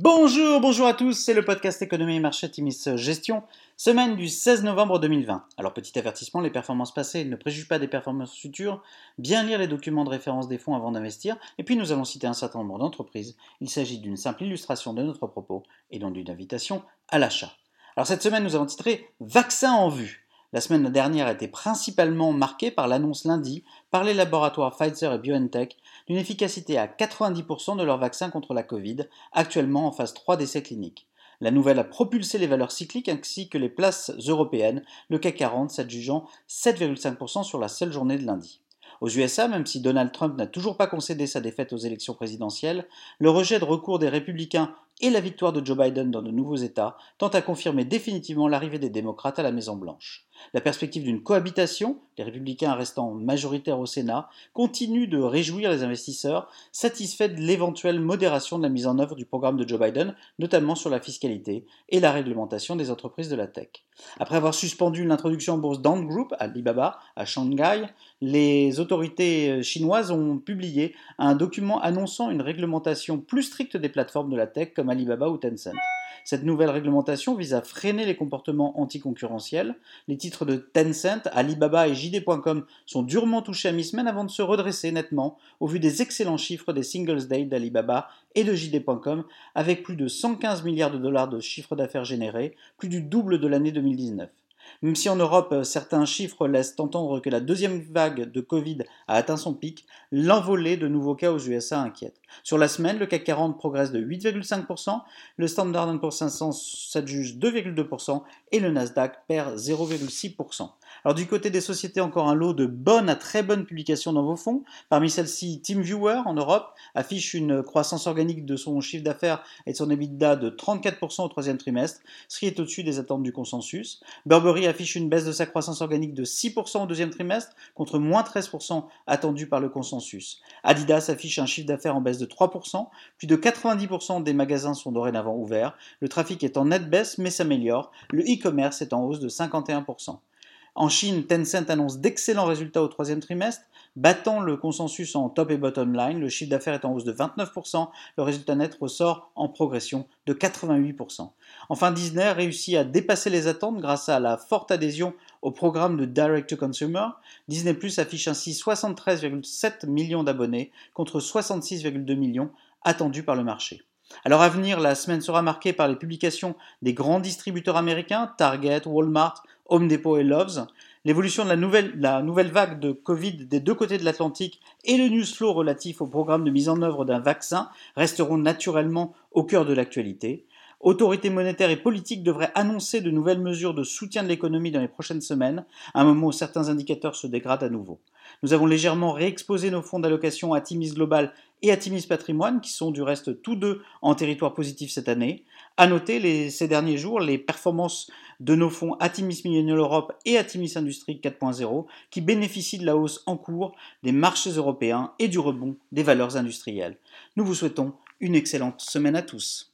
Bonjour, bonjour à tous, c'est le podcast Économie et Marché Timis Gestion, semaine du 16 novembre 2020. Alors petit avertissement, les performances passées ne préjugent pas des performances futures, bien lire les documents de référence des fonds avant d'investir, et puis nous allons citer un certain nombre d'entreprises. Il s'agit d'une simple illustration de notre propos et donc d'une invitation à l'achat. Alors cette semaine nous avons titré Vaccin en vue. La semaine dernière a été principalement marquée par l'annonce lundi par les laboratoires Pfizer et BioNTech d'une efficacité à 90% de leur vaccin contre la Covid, actuellement en phase 3 d'essais cliniques. La nouvelle a propulsé les valeurs cycliques ainsi que les places européennes, le CAC 40 s'adjugeant 7,5% sur la seule journée de lundi. Aux USA, même si Donald Trump n'a toujours pas concédé sa défaite aux élections présidentielles, le rejet de recours des républicains et la victoire de Joe Biden dans de nouveaux États tentent à confirmer définitivement l'arrivée des démocrates à la Maison-Blanche. La perspective d'une cohabitation, les républicains restant majoritaires au Sénat, continue de réjouir les investisseurs, satisfaits de l'éventuelle modération de la mise en œuvre du programme de Joe Biden, notamment sur la fiscalité et la réglementation des entreprises de la tech. Après avoir suspendu l'introduction en bourse d'Ant Group à Alibaba, à Shanghai, les autorités chinoises ont publié un document annonçant une réglementation plus stricte des plateformes de la tech comme Alibaba ou Tencent. Cette nouvelle réglementation vise à freiner les comportements anticoncurrentiels. Les titres de Tencent, Alibaba et JD.com sont durement touchés à mi-semaine avant de se redresser nettement au vu des excellents chiffres des Singles Day d'Alibaba et de JD.com avec plus de 115 milliards de dollars de chiffre d'affaires générés, plus du double de l'année 2019. Même si en Europe, euh, certains chiffres laissent entendre que la deuxième vague de Covid a atteint son pic, l'envolée de nouveaux cas aux USA inquiète. Sur la semaine, le CAC 40 progresse de 8,5%, le Standard Poor's 500 s'adjuge 2,2% et le Nasdaq perd 0,6%. Alors du côté des sociétés, encore un lot de bonnes à très bonnes publications dans vos fonds. Parmi celles-ci, TeamViewer en Europe affiche une croissance organique de son chiffre d'affaires et de son EBITDA de 34% au troisième trimestre, ce qui est au-dessus des attentes du consensus. Burberry affiche une baisse de sa croissance organique de 6% au deuxième trimestre contre moins 13% attendu par le consensus. Adidas affiche un chiffre d'affaires en baisse de 3%, plus de 90% des magasins sont dorénavant ouverts, le trafic est en nette baisse mais s'améliore, le e-commerce est en hausse de 51%. En Chine, Tencent annonce d'excellents résultats au troisième trimestre, battant le consensus en top et bottom line. Le chiffre d'affaires est en hausse de 29%, le résultat net ressort en progression de 88%. Enfin, Disney réussit à dépasser les attentes grâce à la forte adhésion au programme de Direct to Consumer. Disney Plus affiche ainsi 73,7 millions d'abonnés contre 66,2 millions attendus par le marché. Alors à venir, la semaine sera marquée par les publications des grands distributeurs américains, Target, Walmart, Home Depot et Loves, l'évolution de la nouvelle, vague de Covid des deux côtés de l'Atlantique et le news flow relatif au programme de mise en œuvre d'un vaccin resteront naturellement au cœur de l'actualité. Autorités monétaires et politiques devraient annoncer de nouvelles mesures de soutien de l'économie dans les prochaines semaines, à un moment où certains indicateurs se dégradent à nouveau. Nous avons légèrement réexposé nos fonds d'allocation à Timis Global et à Timis Patrimoine, qui sont du reste tous deux en territoire positif cette année. À noter ces derniers jours les performances de nos fonds Atimis Millennial Europe et Atimis Industrie 4.0, qui bénéficient de la hausse en cours des marchés européens et du rebond des valeurs industrielles. Nous vous souhaitons une excellente semaine à tous.